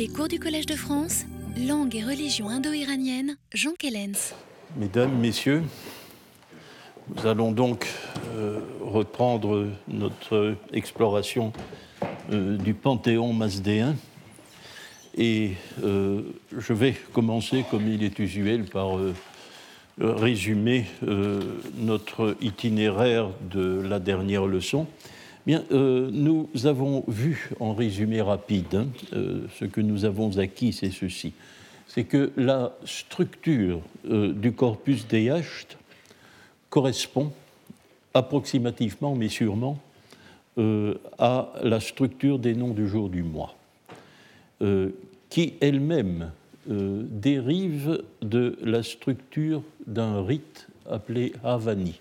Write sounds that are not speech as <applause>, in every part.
Les cours du Collège de France, langue et religion indo-iranienne, Jean Kellens. Mesdames, Messieurs, nous allons donc euh, reprendre notre exploration euh, du panthéon masdéen. Et euh, je vais commencer, comme il est usuel, par résumer notre itinéraire de la dernière leçon. Bien, nous avons vu en résumé rapide, hein, ce que nous avons acquis, c'est ceci. C'est que la structure du corpus Yachts correspond approximativement, mais sûrement, euh, à la structure des noms du jour du mois, euh, qui elle-même euh, dérive de la structure d'un rite appelé Havani,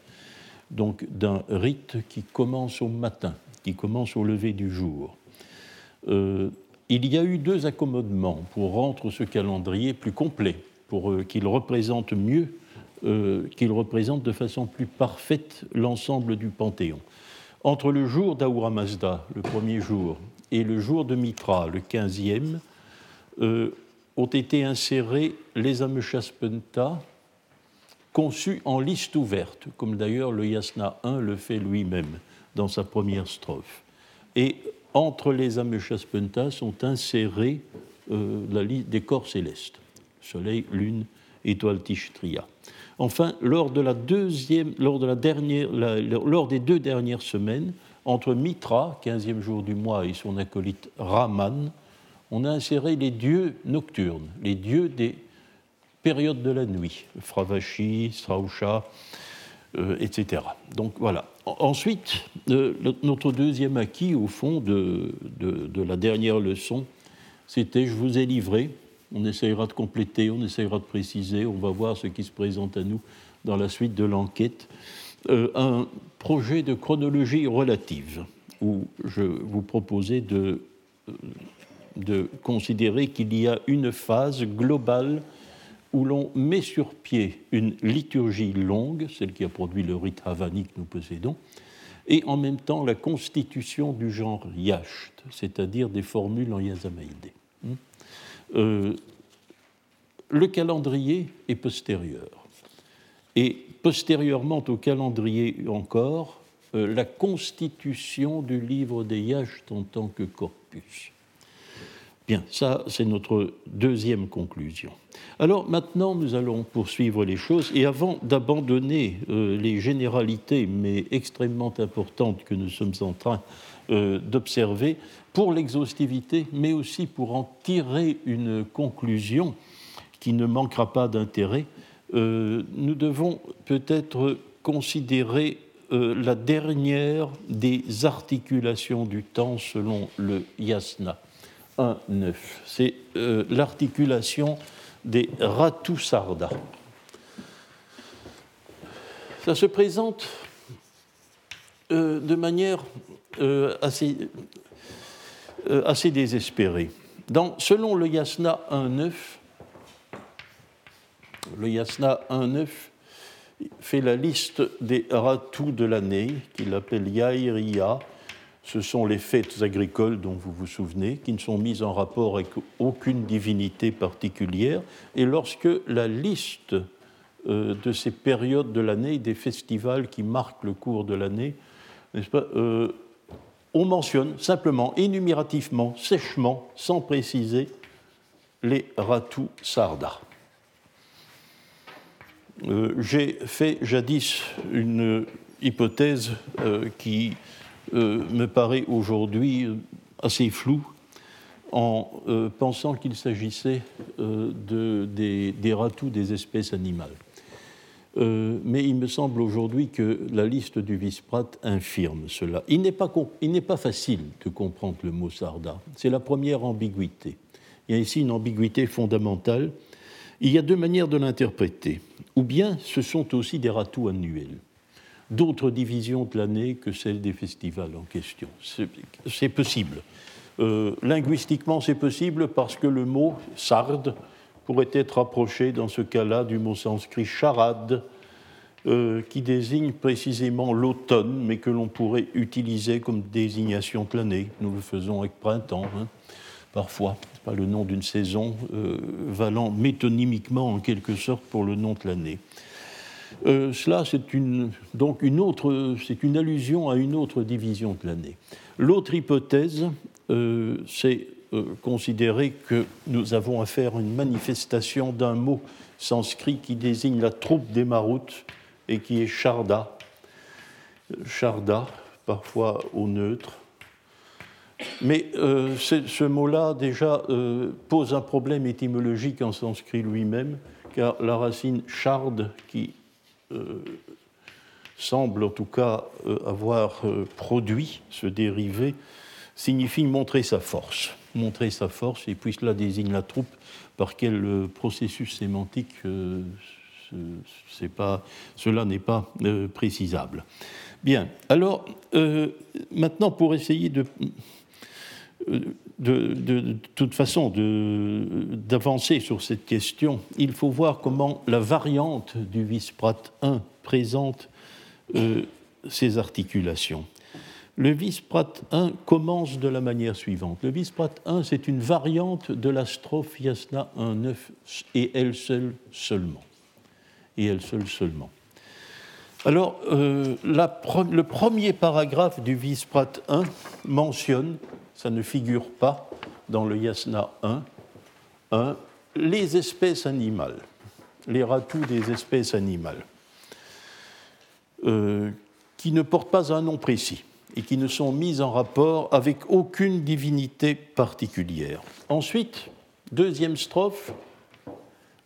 donc d'un rite qui commence au matin, qui commence au lever du jour. il y a eu deux accommodements pour rendre ce calendrier plus complet, pour qu'il représente mieux euh, qu'il représente de façon plus parfaite l'ensemble du Panthéon. Entre le jour d'Ahura Mazda, le premier jour, et le jour de Mitra, le quinzième, euh, ont été insérés les Ameshaspenta conçus en liste ouverte, comme d'ailleurs le Yasna 1 le fait lui-même dans sa première strophe. Et entre les Ameshaspenta sont insérés euh, la liste des corps célestes, Soleil, Lune, étoile Tishtria. Enfin, lors, de la deuxième, lors, de la dernière, lors des deux dernières semaines, entre Mitra, 15e jour du mois, et son acolyte Raman, on a inséré les dieux nocturnes, les dieux des périodes de la nuit, Fravashi, Strausha, euh, etc. Donc voilà. Ensuite, euh, notre deuxième acquis, au fond, de, de la dernière leçon, c'était Je vous ai livré, on essayera de compléter, on essayera de préciser, on va voir ce qui se présente à nous dans la suite de l'enquête. Euh, un projet de chronologie relative, où je vous proposais de, euh, de considérer qu'il y a une phase globale où l'on met sur pied une liturgie longue, celle qui a produit le rite havani que nous possédons, et en même temps la constitution du genre yacht, c'est-à-dire des formules en yazamaïdé. Euh, le calendrier est postérieur. Et postérieurement au calendrier encore, euh, la constitution du livre des Yachts en tant que corpus. Bien, ça c'est notre deuxième conclusion. Alors maintenant nous allons poursuivre les choses et avant d'abandonner euh, les généralités mais extrêmement importantes que nous sommes en train d'observer, pour l'exhaustivité, mais aussi pour en tirer une conclusion qui ne manquera pas d'intérêt, euh, nous devons peut-être considérer euh, la dernière des articulations du temps selon le yasna 1.9. C'est euh, l'articulation des Ratusarda. Ça se présente de manière assez euh, assez désespéré. Dans, selon le Yasna 1.9, le Yasna 1.9 fait la liste des ratous de l'année, qu'il appelle Yairiya. Ce sont les fêtes agricoles dont vous vous souvenez, qui ne sont mises en rapport avec aucune divinité particulière. Et lorsque la liste euh, de ces périodes de l'année, des festivals qui marquent le cours de l'année, n'est-ce pas, euh, on mentionne simplement, énumérativement, sèchement, sans préciser, les Ratu Sarda. Euh, j'ai fait jadis une hypothèse qui euh, me paraît aujourd'hui assez floue en pensant qu'il s'agissait de, des, des ratous des espèces animales. Euh, mais il me semble aujourd'hui que la liste du Visprat infirme cela. Il n'est pas, pas, facile de comprendre le mot sarda. C'est la première ambiguïté. Il y a ici une ambiguïté fondamentale. Il y a deux manières de l'interpréter. Ou bien ce sont aussi des ratous annuels, d'autres divisions de l'année que celles des festivals en question. C'est possible. Euh, linguistiquement, c'est possible parce que le mot sarde pourrait être approché dans ce cas-là du mot sanskrit charade, euh, qui désigne précisément l'automne, mais que l'on pourrait utiliser comme désignation de l'année. Nous le faisons avec printemps. Hein. parfois, pas le nom d'une saison, valant métonymiquement en quelque sorte pour le nom de l'année. Cela, c'est une, donc une autre, c'est une allusion à une autre division de l'année. L'autre hypothèse, c'est considérer que nous avons affaire à une manifestation d'un mot sanskrit qui désigne la troupe des maroutes et qui est Sharda. Sharda, parfois au neutre. Mais euh, ce mot-là, déjà, euh, pose un problème étymologique en sanskrit lui-même, car la racine shard, qui euh, semble en tout cas avoir produit ce dérivé, signifie montrer sa force. Montrer sa force, et puis cela désigne la troupe par quel processus sémantique pas, cela n'est pas précisable. Bien, alors euh, maintenant pour essayer de, de, toute façon d'avancer sur cette question, il faut voir comment la variante du Visprat 1 présente euh, ces articulations. Le Visprat 1 commence de la manière suivante. Le Visprat 1, c'est une variante de la strophe Yasna 1.9 et elle seule seulement. Et elle seule seulement. Alors, euh, le premier paragraphe du Visprat 1 mentionne, ça ne figure pas dans le Yasna 1, les espèces animales, les ratous des espèces animales, euh, qui ne portent pas un nom précis et qui ne sont mises en rapport avec aucune divinité particulière. Ensuite, deuxième strophe,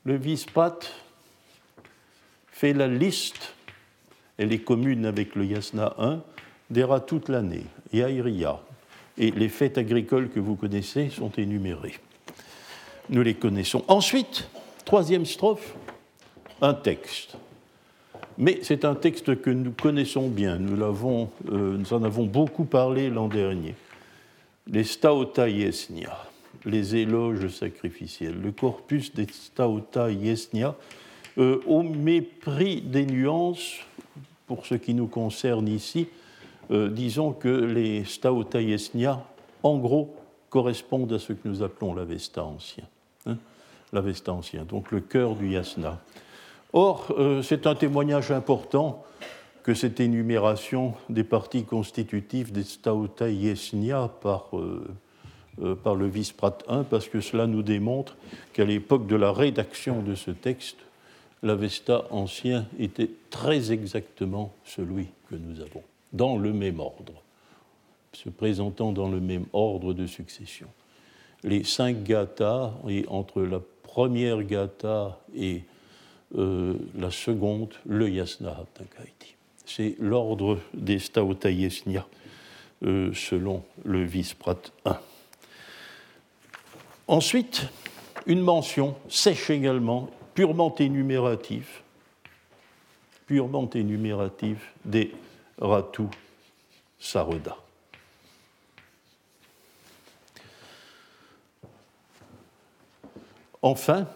le Visprat fait la liste elle est commune avec le Yasna 1, dira toute l'année, Yaïria. Et les fêtes agricoles que vous connaissez sont énumérées. Nous les connaissons. Ensuite, troisième strophe, un texte. Mais c'est un texte que nous connaissons bien, nous, euh, nous en avons beaucoup parlé l'an dernier. Les Staota Yesnia, les éloges sacrificiels, le corpus des Staota Yesnia, euh, au mépris des nuances, pour ce qui nous concerne ici, euh, disons que les Staota Yesnia, en gros, correspondent à ce que nous appelons l'Avesta ancien. Hein L'Avesta ancien, donc le cœur du Yasna. Or, euh, c'est un témoignage important que cette énumération des parties constitutives des Staota Yesnia par, euh, par le Visprat 1, parce que cela nous démontre qu'à l'époque de la rédaction de ce texte, l'Avesta ancien était très exactement celui que nous avons, dans le même ordre, se présentant dans le même ordre de succession. Les cinq gathas, et entre la première gatha et euh, la seconde, le yasna haptankaiti. C'est l'ordre des staota yesnia, euh, selon le Visprat 1. Ensuite, une mention sèche également purement énumératif, purement énumératif des Ratu Saroda. Enfin,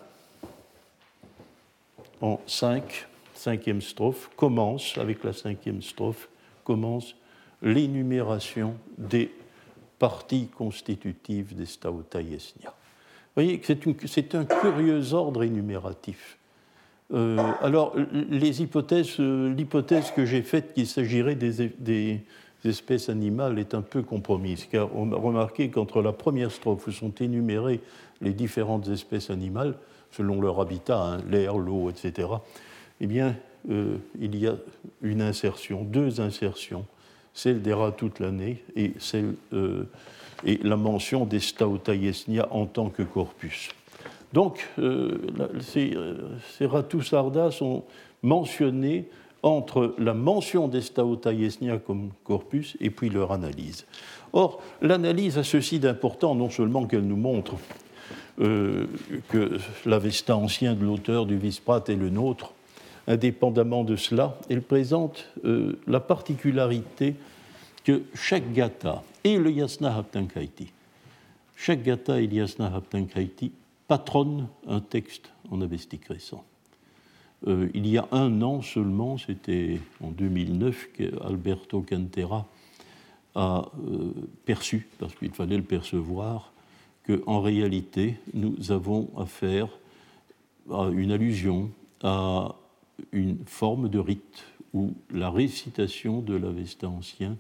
en 5, cinquième strophe, commence, avec la cinquième strophe, commence l'énumération des parties constitutives des Staota Yesnia voyez que c'est un curieux ordre énumératif. Euh, alors, les hypothèses, euh, l'hypothèse que j'ai faite qu'il s'agirait des, espèces animales est un peu compromise, car on a remarqué qu'entre la première strophe où sont énumérées les différentes espèces animales, selon leur habitat, hein, l'air, l'eau, etc., eh bien, euh, il y a une insertion, deux insertions, celle des rats toute l'année et la mention des Stauta Yesnia en tant que corpus. Donc, euh, ces, ces Sarda sont mentionnés entre la mention des Stauta Yesnia comme corpus et puis leur analyse. Or, l'analyse a ceci d'important, non seulement qu'elle nous montre euh, que l'Avesta ancien de l'auteur du Visprat est le nôtre, indépendamment de cela, elle présente euh, la particularité que chaque gata et le Yasna Haptankaiti, chaque gata et le Yasna Haptankaiti patronnent un texte en avestique récent. Euh, il y a un an seulement, c'était en 2009, qu'Alberto Cantera a euh, perçu, parce qu'il fallait le percevoir, qu'en réalité, nous avons affaire à une allusion à une forme de rite où la récitation de l'Avesta ancien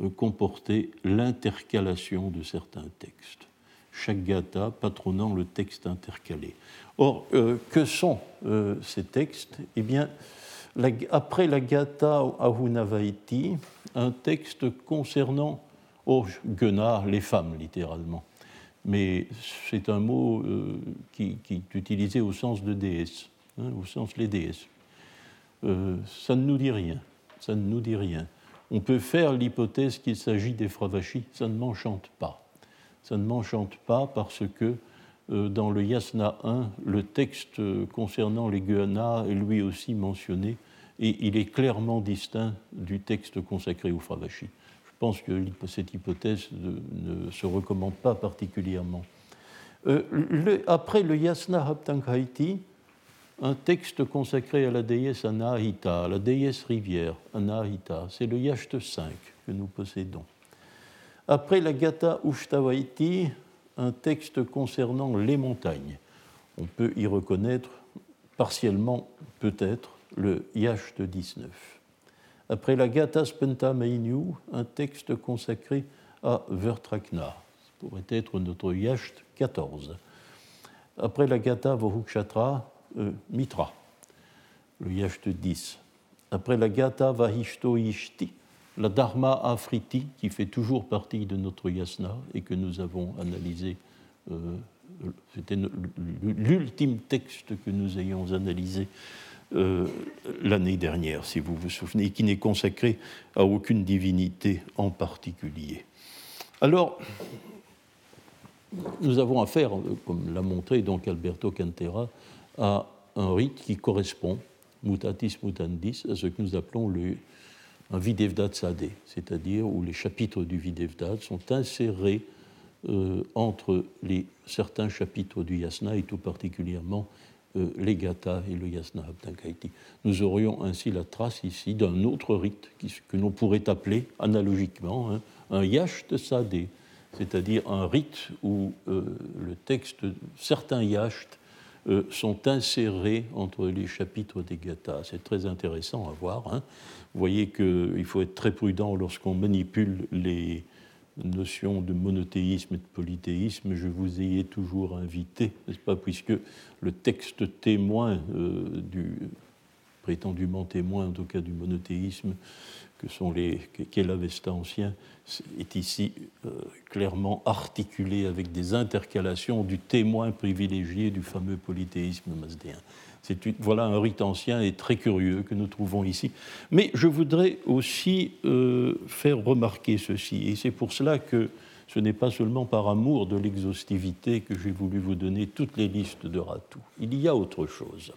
euh, comportait l'intercalation de certains textes, chaque gata patronnant le texte intercalé. Or, euh, que sont euh, ces textes? Eh bien, après la gata Ahunavaiti, un texte concernant oh, Gena, les femmes littéralement. Mais c'est un mot qui, est utilisé au sens de déesse, hein, au sens les déesses. Euh, ça ne nous dit rien. Ça ne nous dit rien. On peut faire l'hypothèse qu'il s'agit des fravachis, ça ne m'enchante pas. Ça ne m'enchante pas parce que euh, dans le Yasna 1, le texte concernant les Guana est lui aussi mentionné et il est clairement distinct du texte consacré aux fravachis. Je pense que cette hypothèse ne se recommande pas particulièrement. Euh, après le Yasna Haptankhaiti, un texte consacré à la déesse Anahita, la déesse rivière Anahita. C'est le Yacht 5 que nous possédons. Après la Gata Ushtavaiti, un texte concernant les montagnes. On peut y reconnaître partiellement, peut-être, le Yacht 19. Après la Gata Spenta Mainyu, un texte consacré à Vertrakna. Ce pourrait être notre Yacht 14. Après la Gata Vohukshatra, euh, Mitra, le Yacht 10. Après la Gata Vahishto Ishti, la Dharma Afriti, qui fait toujours partie de notre yasna et que nous avons analysé. Euh, c'était l'ultime texte que nous ayons analysé euh, l'année dernière, si vous vous souvenez, qui n'est consacré à aucune divinité en particulier. Alors, nous avons affaire, comme l'a montré donc Alberto Cantera, à un rite qui correspond, mutatis mutandis, à ce que nous appelons le, un Videvdat Sadeh, c'est-à-dire où les chapitres du Videvdat sont insérés euh, entre les, certains chapitres du Yasna et tout particulièrement euh, les Gata et le Yasna Abdankaiti. Nous aurions ainsi la trace ici d'un autre rite que l'on pourrait appeler analogiquement hein, un Yacht Sadeh, c'est-à-dire un rite où euh, le texte, certains Yachts euh, sont insérés entre les chapitres des gathas. C'est très intéressant à voir. Hein. Vous voyez qu'il faut être très prudent lorsqu'on manipule les notions de monothéisme et de polythéisme. Je vous ai toujours invité, n'est-ce pas, puisque le texte témoin euh, du prétendument témoin, en tout cas du monothéisme, que sont les qu'est l'Avesta ancien, est ici euh, clairement articulé avec des intercalations du témoin privilégié du fameux polythéisme mazdéen. voilà un rite ancien et très curieux que nous trouvons ici. Mais je voudrais aussi euh, faire remarquer ceci, et c'est pour cela que ce n'est pas seulement par amour de l'exhaustivité que j'ai voulu vous donner toutes les listes de Ratou. Il y a autre chose.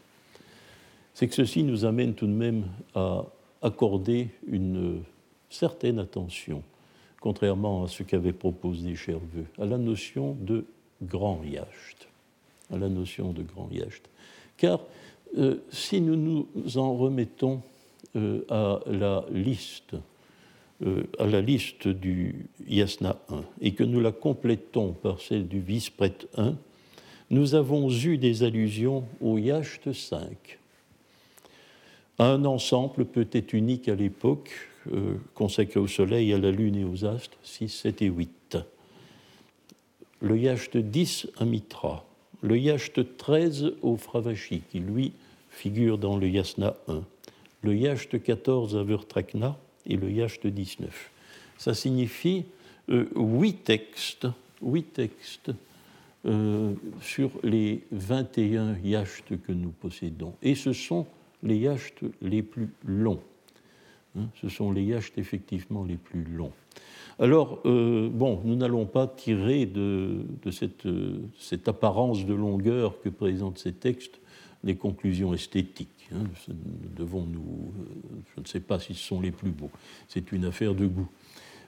C'est que ceci nous amène tout de même à accorder une certaine attention, contrairement à ce qu'avait proposé Cherveux, à la notion de grand yacht, à la notion de grand yacht. Car euh, si nous nous en remettons euh, à la liste, euh, à la liste du Yasna 1 et que nous la complétons par celle du Vispret 1, nous avons eu des allusions au Yacht 5 un ensemble peut-être unique à l'époque, euh, consacré au Soleil, à la Lune et aux astres, 6, 7 et 8. Le Yacht 10 à Mitra, le Yacht 13 au Fravashi, qui lui figure dans le Yasna 1, le Yacht 14 à Vertrakna et le Yacht 19. Ça signifie euh, huit textes, huit textes euh, sur les 21 yachts que nous possédons. Et ce sont les yachts les plus longs. Hein, ce sont les yachts effectivement les plus longs. Alors, euh, bon, nous n'allons pas tirer de, cette, cette, apparence de longueur que présentent ces textes des conclusions esthétiques. Hein. devons nous, euh, je ne sais pas si ce sont les plus beaux. C'est une affaire de goût.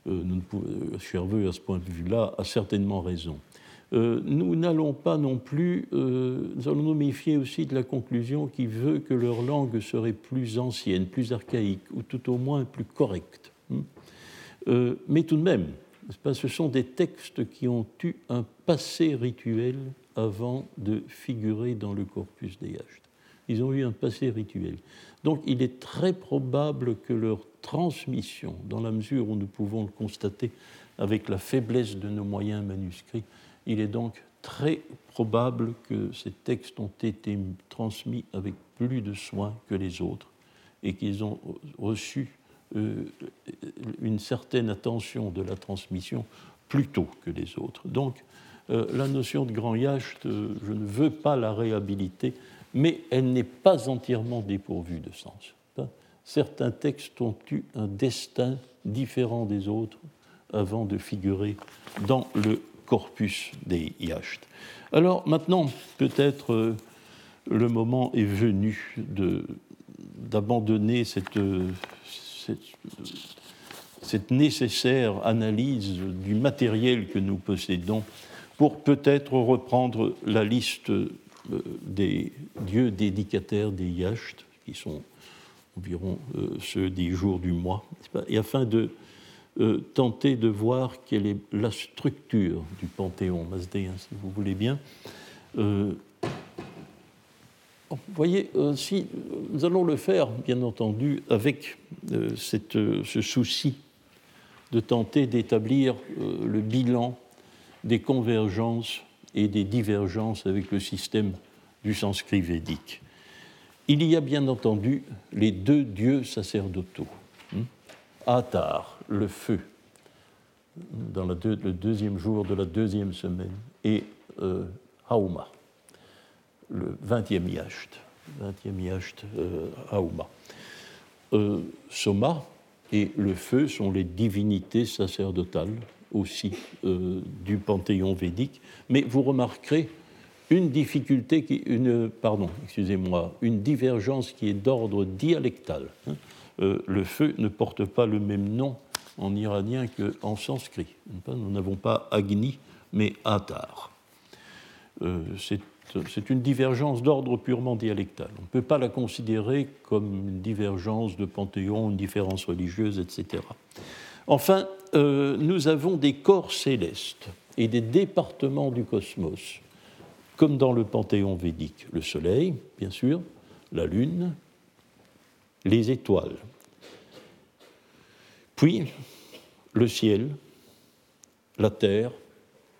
Euh, nous Cherveux, à ce point de vue-là, a certainement raison. Euh, nous n'allons pas non plus, euh, nous allons nous méfier aussi de la conclusion qui veut que leur langue serait plus ancienne, plus archaïque, ou tout au moins plus correcte. Hmm. Euh, mais tout de même, ce sont des textes qui ont eu un passé rituel avant de figurer dans le corpus des Yachts. Ils ont eu un passé rituel. Donc il est très probable que leur transmission, dans la mesure où nous pouvons le constater avec la faiblesse de nos moyens manuscrits, il est donc très probable que ces textes ont été transmis avec plus de soin que les autres et qu'ils ont reçu euh, une certaine attention de la transmission plus tôt que les autres. Donc, euh, la notion de grand yacht, euh, je ne veux pas la réhabiliter, mais elle n'est pas entièrement dépourvue de sens. Hein? Certains textes ont eu un destin différent des autres avant de figurer dans le corpus des yachts. Alors maintenant, peut-être le moment est venu d'abandonner cette, cette, nécessaire analyse du matériel que nous possédons pour peut-être reprendre la liste euh, des dieux dédicataires des yachts, qui sont environ euh, ceux des jours du mois, et afin de euh, tenter de voir quelle est la structure du panthéon mazdéen, si vous voulez bien. Vous voyez, euh, si nous allons le faire, bien entendu, avec euh, euh, ce souci de tenter d'établir le bilan des convergences et des divergences avec le système du sanskrit védique. Il y a bien entendu les deux dieux sacerdotaux. Atar, le feu, dans le deuxième jour de la deuxième semaine, et Hauma, le 20e yacht, 20e yacht euh. Euh, Soma et le feu sont les divinités sacerdotales aussi euh, du panthéon védique, mais vous remarquerez une difficulté, une divergence qui est d'ordre dialectal. Hein. le feu ne porte pas le même nom en iranien qu'en sanskrit. Nous n'avons pas Agni, mais Atar. c'est c'est une divergence d'ordre purement dialectal. On ne peut pas la considérer comme une divergence de panthéon, une différence religieuse, etc. Enfin, euh, nous avons des corps célestes et des départements du cosmos, comme dans le panthéon védique. Le Soleil, bien sûr, la Lune, les étoiles. Puis, le ciel, la terre,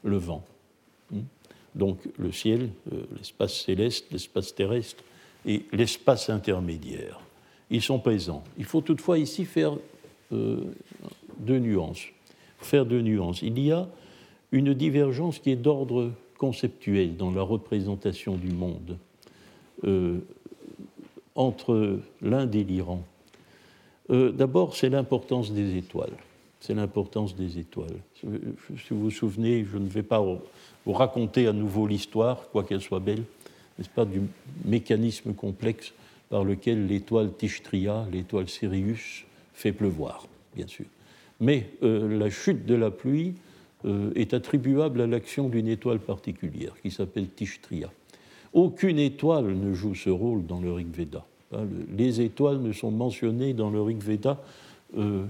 le vent donc le ciel, euh, l'espace céleste, l'espace terrestre et l'espace intermédiaire. Ils sont présents. Il faut toutefois ici faire euh, deux nuances. Faire deux nuances. Il y a une divergence qui est d'ordre conceptuel dans la représentation du monde euh, entre l'Inde et l'Iran. D'abord, c'est l'importance des étoiles. C'est l'importance des étoiles. Si vous vous souvenez, je ne vais pas pour raconter à nouveau l'histoire, quoiqu'elle soit belle, n'est-ce pas, du mécanisme complexe par lequel l'étoile Tishtria, l'étoile Sirius, fait pleuvoir, bien sûr. Mais euh, la chute de la pluie euh, est attribuable à l'action d'une étoile particulière qui s'appelle Tishtria. Aucune étoile ne joue ce rôle dans le Rig Veda. Hein, les étoiles ne sont mentionnées dans le Rig Veda euh,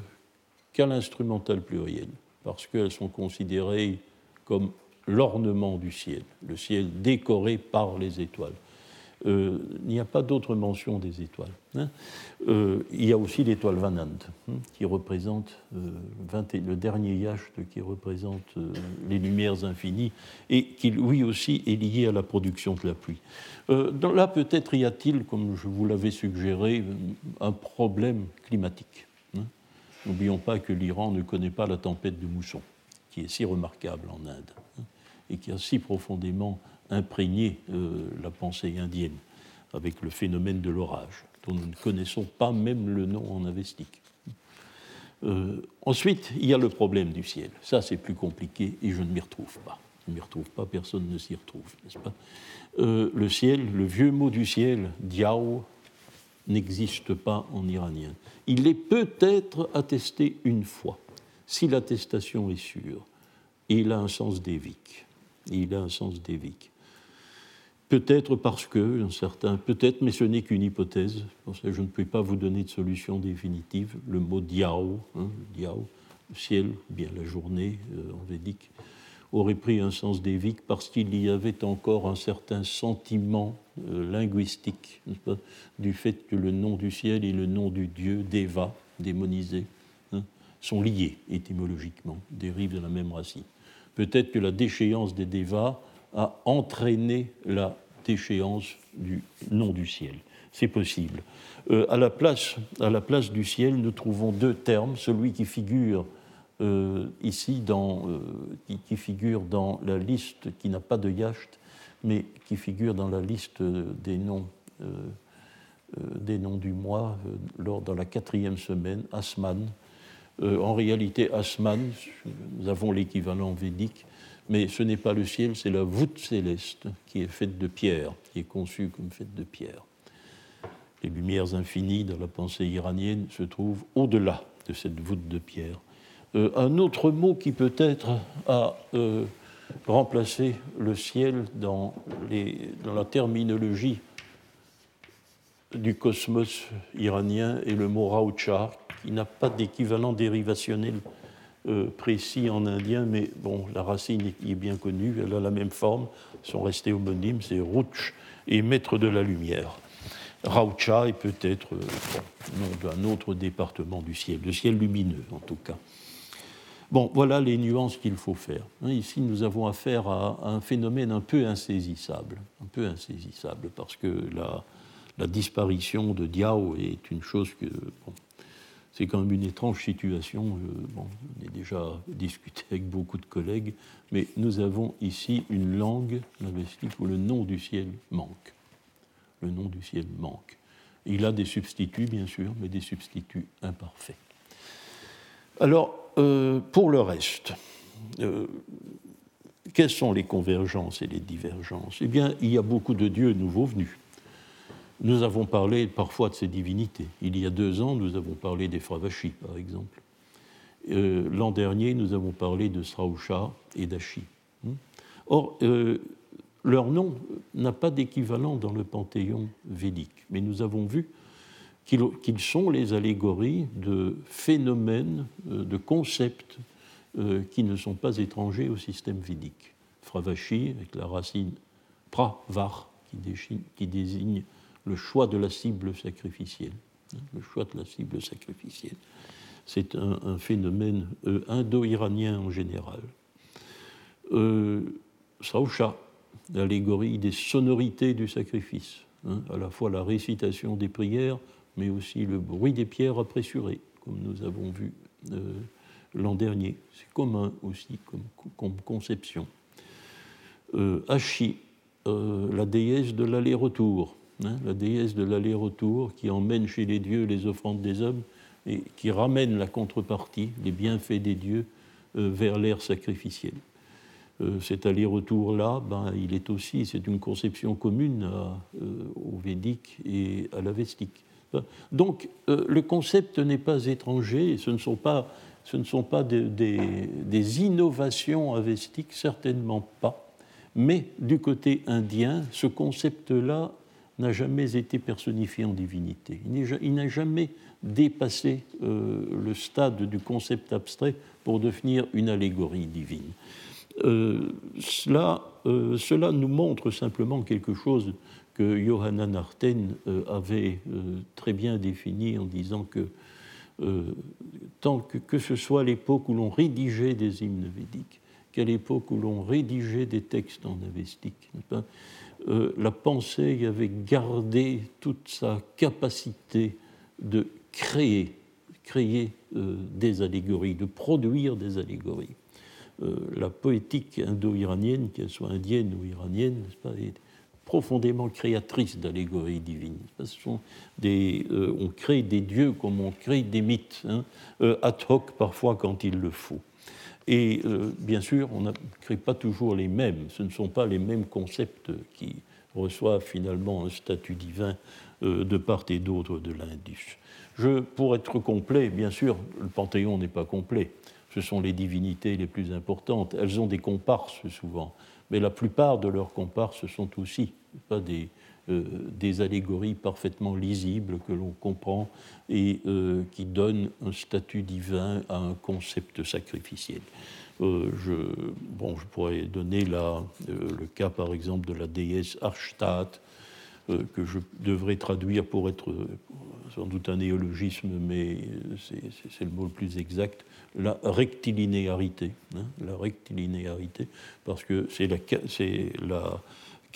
qu'à l'instrumental pluriel, parce qu'elles sont considérées comme l'ornement du ciel, le ciel décoré par les étoiles. Euh, il n'y a pas d'autre mention des étoiles. Hein. Euh, il y a aussi l'étoile Vanand, hein, qui représente euh, le dernier yacht qui représente les lumières infinies et qui lui aussi est lié à la production de la pluie. là, peut-être y a-t-il, comme je vous l'avais suggéré, un problème climatique. Hein. N'oublions pas que l'Iran ne connaît pas la tempête de mousson, qui est si remarquable en Inde et qui a si profondément imprégné euh, la pensée indienne avec le phénomène de l'orage, dont nous ne connaissons pas même le nom en avestique. Euh, ensuite, il y a le problème du ciel. Ça, c'est plus compliqué et je ne m'y retrouve pas. Je ne m'y retrouve pas, personne ne s'y retrouve, n'est-ce pas? Euh, Le ciel, le vieux mot du ciel, diao, n'existe pas en iranien. Il est peut-être attesté une fois, si l'attestation est sûre, et il a un sens dévique il a un sens dévique. Peut-être parce que, un certain, peut-être, mais ce n'est qu'une hypothèse. Je ne peux pas vous donner de solution définitive. Le mot diao, hein, diao ciel, bien la journée en védique, aurait pris un sens dévique parce qu'il y avait encore un certain sentiment linguistique du fait que le nom du ciel et le nom du dieu Deva, démonisé, hein, sont liés étymologiquement, dérivent de la même racine. Peut-être que la déchéance des Devas a entraîné la déchéance du nom du ciel. C'est possible. Euh, à, la place, à la place du ciel, nous trouvons deux termes, celui qui figure euh, ici, dans, euh, qui, figure dans la liste, qui n'a pas de yacht, mais qui figure dans la liste des noms, des noms du mois, lors, dans la quatrième semaine, Asman. en réalité, Asman, nous avons l'équivalent védique, mais ce n'est pas le ciel, c'est la voûte céleste qui est faite de pierre, qui est conçue comme faite de pierre. Les lumières infinies de la pensée iranienne se trouvent au-delà de cette voûte de pierre. Euh, un autre mot qui peut-être a euh, remplacé le ciel dans, dans, la terminologie du cosmos iranien est le mot Raucha, qui n'a pas d'équivalent dérivationnel euh, précis en indien, mais bon, la racine est bien connue, elle a la même forme, sont restés homonymes, c'est Rouch et maître de la lumière. Raucha est peut-être euh, nom d'un autre département du ciel, le ciel lumineux en tout cas. Bon, voilà les nuances qu'il faut faire. Hein, ici, nous avons affaire à, un phénomène un peu insaisissable, un peu insaisissable, parce que la disparition de Diao est une chose que c'est quand même une étrange situation. bon, on a déjà <laughs> discuté avec beaucoup de collègues, mais nous avons ici une langue linguistique où le nom du ciel manque. Le nom du ciel manque. Il a des substituts, bien sûr, mais des substituts imparfaits. Alors, euh, pour le reste, euh, quelles sont les convergences et les divergences? Eh bien, il y a beaucoup de dieux nouveaux venus. Nous avons parlé parfois de ces divinités. Il y a deux ans, nous avons parlé des Fravashi, par exemple. Euh, l'an dernier, nous avons parlé de Srausha et d'Ashi. Hmm? Or, euh, leur nom n'a pas d'équivalent dans le panthéon védique, mais nous avons vu qu'ils sont les allégories de phénomènes, euh, de concepts qui ne sont pas étrangers au système védique. Fravashi, avec la racine pravar, qui désigne le choix de la cible sacrificielle. Le choix de la cible sacrificielle. C'est un, phénomène euh, indo-iranien en général. Euh, Saoucha, l'allégorie des sonorités du sacrifice, hein, à la fois la récitation des prières, mais aussi le bruit des pierres apressurées, comme nous avons vu euh, l'an dernier. C'est commun aussi comme, conception. Euh, Ashi, la déesse de l'aller-retour, Hein, la déesse de l'aller-retour qui emmène chez les dieux les offrandes des hommes et qui ramène la contrepartie, les bienfaits des dieux, euh, vers l'ère sacrificielle. Euh, cet aller-retour-là, ben, il est aussi, c'est une conception commune euh, au védique et à l'avestique. Donc le concept n'est pas étranger, ce ne sont pas, ce ne sont pas des innovations avestiques, certainement pas. Mais du côté indien, ce concept-là n'a jamais été personnifié en divinité. Il n'a jamais dépassé euh, le stade du concept abstrait pour devenir une allégorie divine. Euh, cela, euh, cela, nous montre simplement quelque chose que Johanna Arten avait très bien défini en disant que tant que, que ce soit l'époque où l'on rédigeait des hymnes védiques, qu'à l'époque où l'on rédigeait des textes en avestique, euh, la pensée avait gardé toute sa capacité de créer, créer euh, des allégories, de produire des allégories. Euh, la poétique indo-iranienne, qu'elle soit indienne ou iranienne, est profondément créatrice d'allégories divines. on crée des dieux comme on crée des mythes, hein, ad hoc parfois quand il le faut. Et euh, bien sûr, on ne crée pas toujours les mêmes. Ce ne sont pas les mêmes concepts qui reçoivent finalement un statut divin euh, de part et d'autre de l'Indus. Je, pour être complet, bien sûr, le Panthéon n'est pas complet. Ce sont les divinités les plus importantes. Elles ont des comparses souvent. mais la plupart de leurs comparses sont aussi pas des, des allégories parfaitement lisibles que l'on comprend et euh, qui donnent un statut divin à un concept sacrificiel. Euh, je, bon, je pourrais donner là le cas par exemple de la déesse Arstadt, que je devrais traduire pour être sans doute un néologisme, mais c'est le mot le plus exact, la rectilinéarité. Hein, la rectilinéarité, parce que c'est la,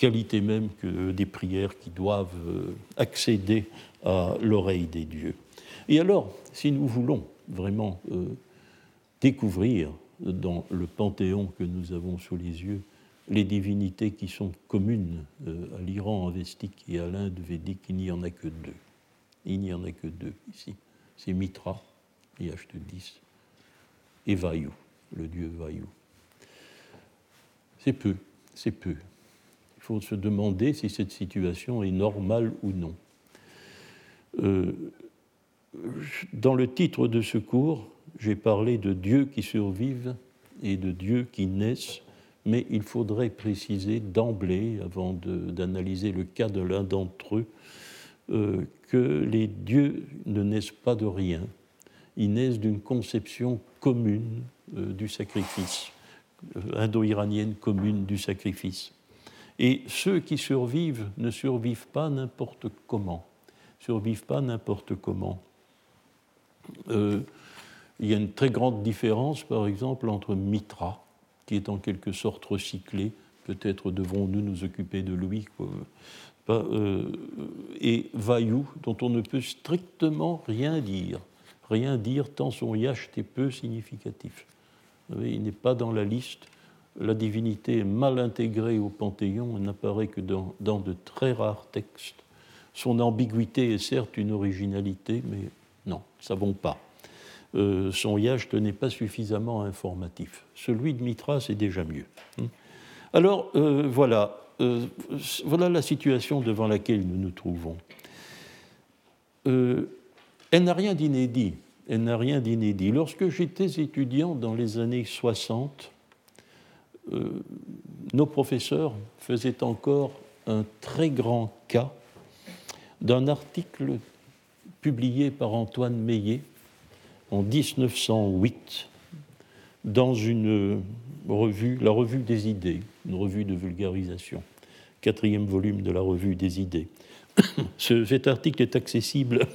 qualité même que des prières qui doivent euh, accéder à l'oreille des dieux. Et alors, si nous voulons vraiment euh, découvrir dans le panthéon que nous avons sous les yeux les divinités qui sont communes euh, à l'Iran avestique et à l'Inde védique, il n'y en a que deux. Il n'y en a que deux ici. C'est Mitra, IH10, et Vayu, le dieu Vayu. C'est peu, c'est peu faut se demander si cette situation est normale ou non. Euh, dans le titre de ce cours, j'ai parlé de dieux qui survivent et de dieux qui naissent, mais il faudrait préciser d'emblée, avant d'analyser le cas de l'un d'entre eux, euh, que les dieux ne naissent pas de rien, ils naissent d'une conception commune euh, du sacrifice, indo-iranienne commune du sacrifice. Et ceux qui survivent ne survivent pas n'importe comment. Survivent pas n'importe comment. Euh, il y a une très grande différence, par exemple, entre Mitra, qui est en quelque sorte recyclé, peut-être devrons-nous nous occuper de lui, euh, et Vayu, dont on ne peut strictement rien dire. Rien dire tant son yacht est peu significatif. Il n'est pas dans la liste la divinité est mal intégrée au Panthéon et n'apparaît que dans, de très rares textes. Son ambiguïté est certes une originalité, mais non, ça ne pas. Euh, son yacht n'est pas suffisamment informatif. Celui de Mitra, c'est déjà mieux. Hein. Alors, euh, voilà, euh, voilà la situation devant laquelle nous nous trouvons. elle n'a rien d'inédit. Elle n'a rien d'inédit. Lorsque j'étais étudiant dans les années 60, euh, nos professeurs faisaient encore un très grand cas d'un article publié par Antoine Meillet en 1908 dans une revue, la revue des idées, une revue de vulgarisation, quatrième volume de la revue des idées. <coughs> cet article est accessible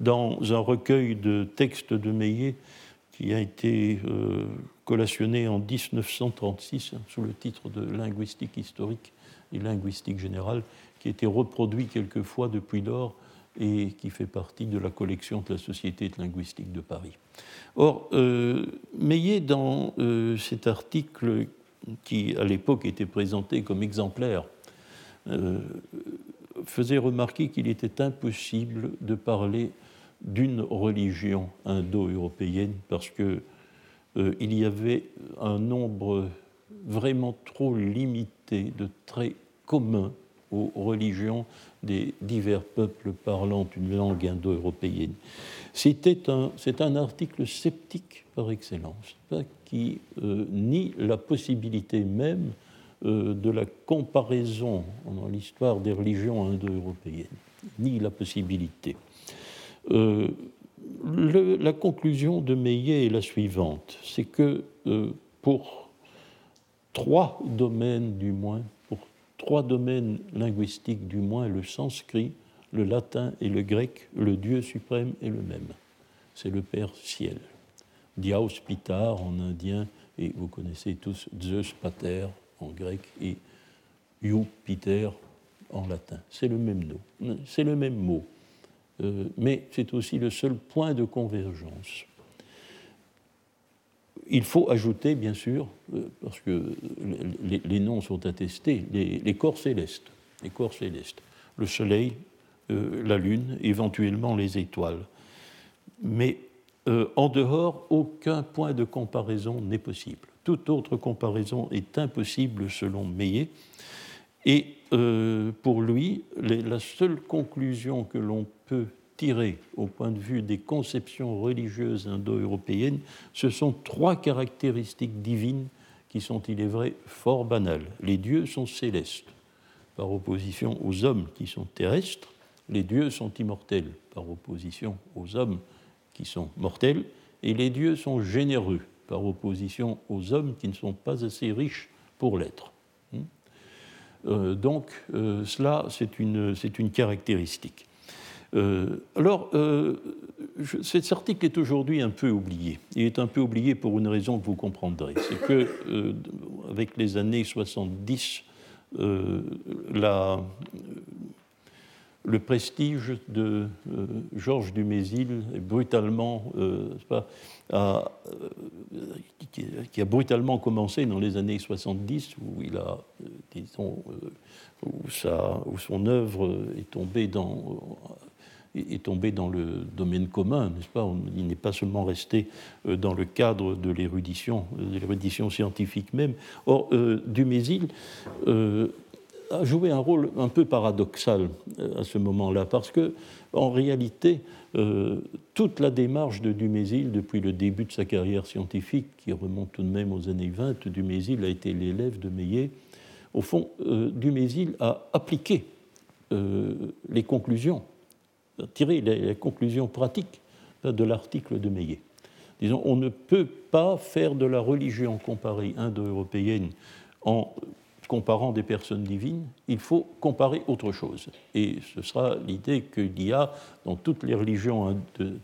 dans un recueil de textes de Meillet qui a été euh, collationné en 1936 hein, sous le titre de linguistique historique et linguistique générale, qui a été reproduit quelquefois depuis lors et qui fait partie de la collection de la Société de linguistique de Paris. Or, euh, Meillet, dans euh, cet article qui, à l'époque, était présenté comme exemplaire, euh, faisait remarquer qu'il était impossible de parler d'une religion indo-européenne parce que euh, il y avait un nombre vraiment trop limité de traits communs aux religions des divers peuples parlant une langue indo-européenne. C'est un, un, article sceptique par excellence, qui euh, nie la possibilité même euh, de la comparaison dans l'histoire des religions indo-européennes, ni la possibilité la conclusion de Meillet est la suivante, c'est que euh, pour trois domaines du moins, pour trois domaines linguistiques du moins, le sanskrit, le latin et le grec, le Dieu suprême est le même. C'est le Père ciel. Diaos Pitar en indien, et vous connaissez tous Zeus Pater en grec et Jupiter en latin. C'est le même nom, c'est le même mot. Euh, mais c'est aussi le seul point de convergence. Il faut ajouter, bien sûr, euh, parce que les, noms sont attestés, les, corps célestes, les corps célestes, le Soleil, euh, la Lune, éventuellement les étoiles. Mais en dehors, aucun point de comparaison n'est possible. Toute autre comparaison est impossible selon Meillet. Et pour lui, la seule conclusion que l'on peut tirer au point de vue des conceptions religieuses indo-européennes, ce sont trois caractéristiques divines qui sont, il est vrai, fort banales. Les dieux sont célestes, par opposition aux hommes qui sont terrestres. Les dieux sont immortels, par opposition aux hommes qui sont mortels. Et les dieux sont généreux, par opposition aux hommes qui ne sont pas assez riches pour l'être. Euh, donc, euh, cela, c'est une, une, caractéristique. Euh, alors, cet article est aujourd'hui un peu oublié. Il est un peu oublié pour une raison que vous comprendrez. C'est que, avec les années 70, la, le prestige de euh, Georges Dumézil brutalement, euh, euh, qui, a brutalement commencé dans les années 70, où il a, disons, où, son œuvre est tombée dans est dans le domaine commun, n'est-ce pas? Il n'est pas seulement resté dans le cadre de l'érudition, de l'érudition scientifique même. Or, Dumézil a joué un rôle un peu paradoxal euh, à ce moment-là, parce que, en réalité, euh, toute la démarche de Dumézil, depuis le début de sa carrière scientifique, qui remonte tout de même aux années 20, Dumézil a été l'élève de Meillet. Au fond, euh, Dumézil a appliqué les conclusions, a tiré les, conclusions pratiques de l'article de Meillet. Disons, on ne peut pas faire de la religion comparée indo-européenne en comparant des personnes divines, il faut comparer autre chose. Et ce sera l'idée qu'il y a dans toutes les religions hein, euh,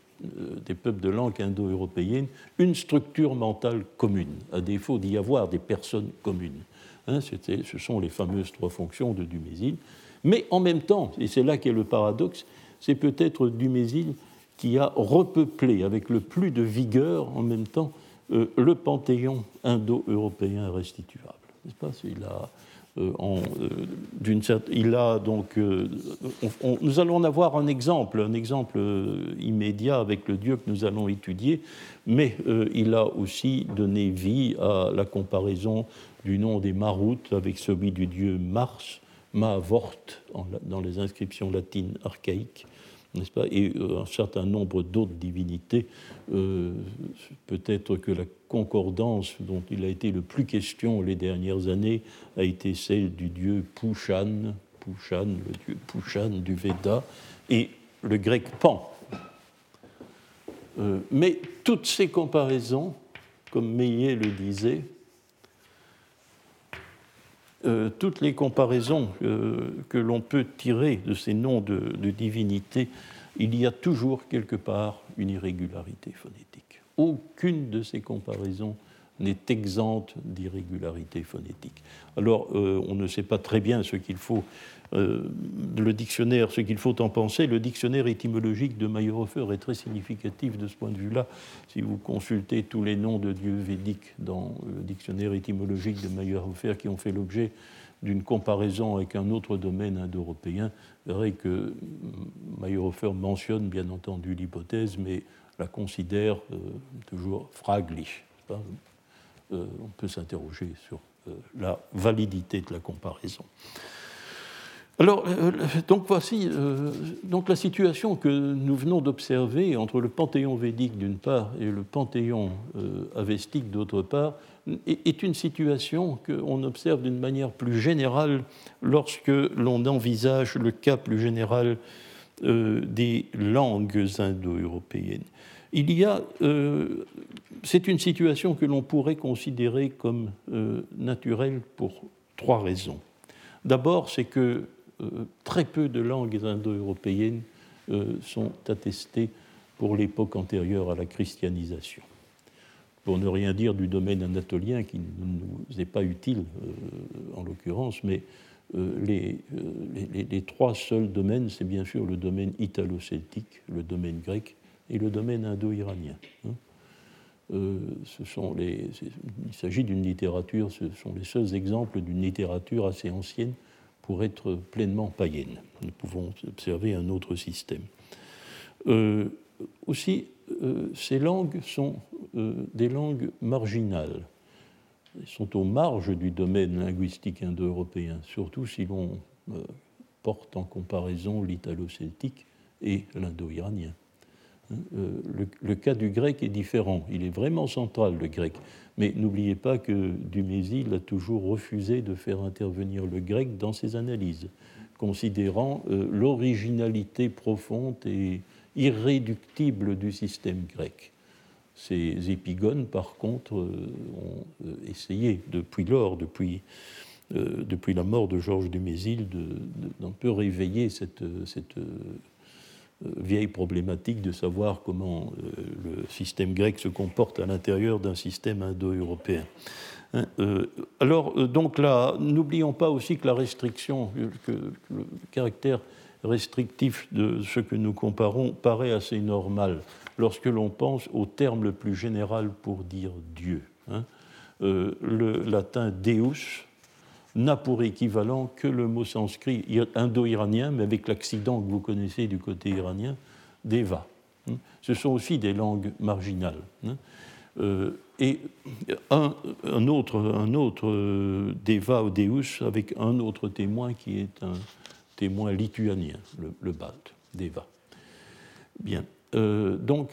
des peuples de langue indo-européenne une structure mentale commune, à défaut d'y avoir des personnes communes. Hein, ce sont les fameuses trois fonctions de Dumézil. Mais en même temps, et c'est là qu'est le paradoxe, c'est peut-être Dumézil qui a repeuplé avec le plus de vigueur en même temps euh, le panthéon indo-européen restituable il a, euh, euh, il a donc. Euh, nous allons en avoir un exemple, un exemple immédiat avec le Dieu que nous allons étudier, mais il a aussi donné vie à la comparaison du nom des Maroutes avec celui du dieu Mars, Maavort, dans les inscriptions latines archaïques n'est-ce pas Et euh, un certain nombre d'autres divinités. Euh, peut-être que la concordance dont il a été le plus question les dernières années a été celle du dieu Pushan, Pushan, le dieu Pushan du Veda, et le grec Pan. Euh, mais toutes ces comparaisons, comme Meillet le disait, euh, toutes les comparaisons euh, que l'on peut tirer de ces noms de, de divinités, il y a toujours quelque part une irrégularité phonétique. Aucune de ces comparaisons n'est exempte d'irrégularité phonétique. Alors, euh, on ne sait pas très bien ce qu'il faut euh, le dictionnaire, ce qu'il faut en penser. Le dictionnaire étymologique de Mayerhofer est très significatif de ce point de vue-là. Si vous consultez tous les noms de dieux védiques dans le dictionnaire étymologique de Mayerhofer qui ont fait l'objet d'une comparaison avec un autre domaine indo-européen, vous verrez que Mayerhofer mentionne bien entendu l'hypothèse, mais la considère euh, toujours fraglich. Euh, on peut s'interroger sur la validité de la comparaison. Alors, euh, donc voici euh, donc la situation que nous venons d'observer entre le panthéon védique d'une part et le panthéon euh, avestique d'autre part est, une situation qu'on observe d'une manière plus générale lorsque l'on envisage le cas plus général des langues indo-européennes. Il y a, c'est une situation que l'on pourrait considérer comme naturelle pour trois raisons. D'abord, c'est que euh, très peu de langues indo-européennes euh, sont attestées pour l'époque antérieure à la christianisation. Pour ne rien dire du domaine anatolien qui ne nous est pas utile euh, en l'occurrence, mais les, trois seuls domaines, c'est bien sûr le domaine italo-celtique, le domaine grec et le domaine indo-iranien. Hein. ce sont les, il s'agit d'une littérature, ce sont les seuls exemples d'une littérature assez ancienne pour être pleinement païenne. Nous pouvons observer un autre système. Euh, aussi, euh, ces langues sont euh, des langues marginales. Elles sont aux marges du domaine linguistique indo-européen, surtout si l'on porte en comparaison l'italo-celtique et l'indo-iranien. Le, cas du grec est différent. Il est vraiment central, le grec. Mais n'oubliez pas que Dumézil a toujours refusé de faire intervenir le grec dans ses analyses, considérant l'originalité profonde et irréductible du système grec. Ces épigones, par contre, ont essayé depuis lors, depuis euh, depuis la mort de Georges Dumézil, d'un peu réveiller cette, cette euh, vieille problématique de savoir comment euh, le système grec se comporte à l'intérieur d'un système indo-européen. Hein, alors, donc là, n'oublions pas aussi que la restriction, le caractère restrictif de ce que nous comparons paraît assez normal lorsque l'on pense au terme le plus général pour dire Dieu. Hein. le latin Deus, n'a pour équivalent que le mot sanskrit indo-iranien, mais avec l'accident que vous connaissez du côté iranien, Deva. Hein. Ce sont aussi des langues marginales. Hein. Euh, et un, autre, un autre euh, Deva ou Deus avec un autre témoin qui est un témoin lituanien, le, le Deva. Bien. Euh, donc,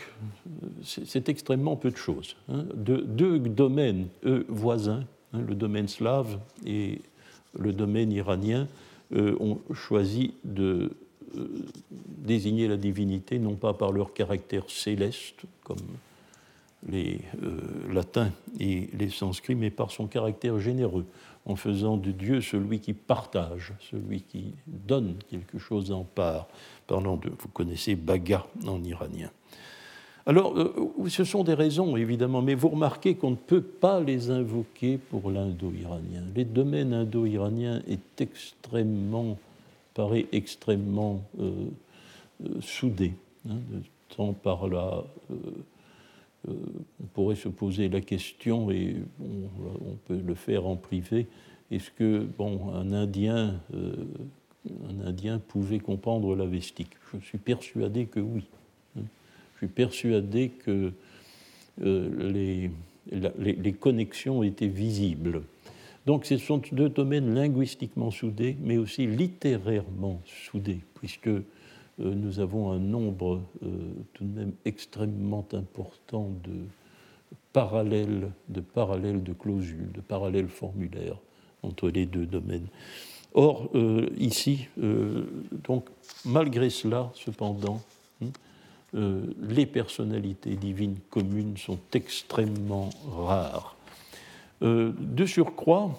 c'est extrêmement peu de choses. Hein. deux domaines voisins Hein, le domaine slave et le domaine iranien euh, ont choisi de euh, désigner la divinité non pas par leur caractère céleste, comme les euh, latins et les sanscrits, mais par son caractère généreux, en faisant de Dieu celui qui partage, celui qui donne quelque chose en part. Parlant de, vous connaissez Baga en iranien. Alors, euh, ce sont des raisons, évidemment, mais vous remarquez qu'on ne peut pas les invoquer pour l'indo-iranien. Les domaines indo-iraniens est extrêmement, paraît extrêmement euh, euh, soudé. Hein, tant par là, on pourrait se poser la question, et on, peut le faire en privé, est-ce que bon, un Indien, un Indien pouvait comprendre la vestique? Je suis persuadé que oui. Je suis persuadé que euh, les, les, connexions étaient visibles. Donc ce sont deux domaines linguistiquement soudés, mais aussi littérairement soudés, puisque euh, nous avons un nombre euh, tout de même extrêmement important de parallèles, de parallèles de clausules, de parallèles formulaires entre les deux domaines. Or, ici, donc, malgré cela, cependant, euh, les personnalités divines communes sont extrêmement rares. Euh, de surcroît,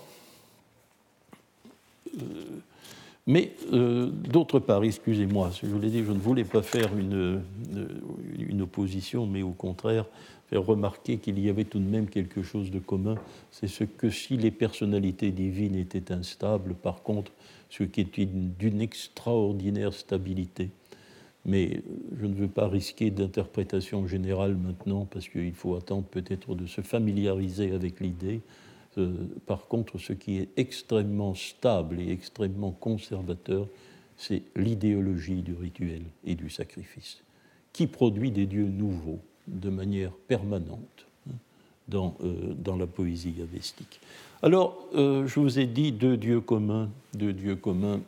euh, mais d'autre part, excusez-moi, je vous l'ai dit, je ne voulais pas faire une, une, opposition, mais au contraire faire remarquer qu'il y avait tout de même quelque chose de commun. C'est ce que si les personnalités divines étaient instables, par contre, ce qui est d'une extraordinaire stabilité, mais je ne veux pas risquer d'interprétation générale maintenant, parce qu'il faut attendre peut-être de se familiariser avec l'idée. Euh, par contre, ce qui est extrêmement stable et extrêmement conservateur, c'est l'idéologie du rituel et du sacrifice, qui produit des dieux nouveaux de manière permanente hein, dans, euh, dans la poésie avestique. Alors, euh, je vous ai dit deux dieux communs, deux dieux communs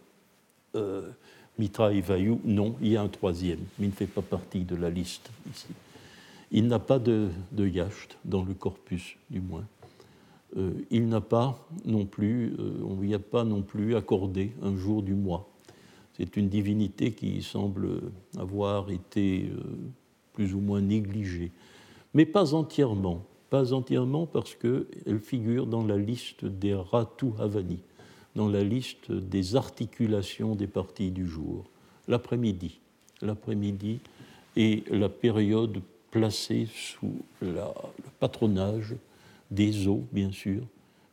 Mitra et Vayu, non, il y a un troisième, mais il ne fait pas partie de la liste ici. Il n'a pas de, yacht dans le corpus, du moins. Euh, il n'a pas non plus, euh, on ne lui a pas non plus accordé un jour du mois. C'est une divinité qui semble avoir été euh, plus ou moins négligée, mais pas entièrement, pas entièrement parce qu'elle figure dans la liste des Ratu Havani, dans la liste des articulations des parties du jour. L'après-midi. L'après-midi est la période placée sous le patronage des eaux, bien sûr,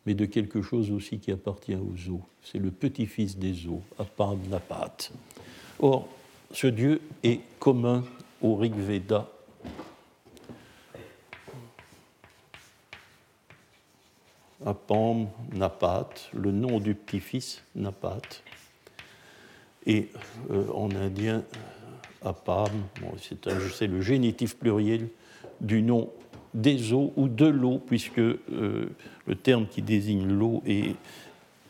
mais de quelque chose aussi qui appartient aux eaux. C'est le petit-fils des eaux, Napat. Or, ce Dieu est commun au Rig Veda Apam Napat, le nom du petit-fils Napat. Et euh, en indien, Apam, c'est le génitif pluriel du nom des eaux ou de l'eau, puisque euh, le terme qui désigne l'eau est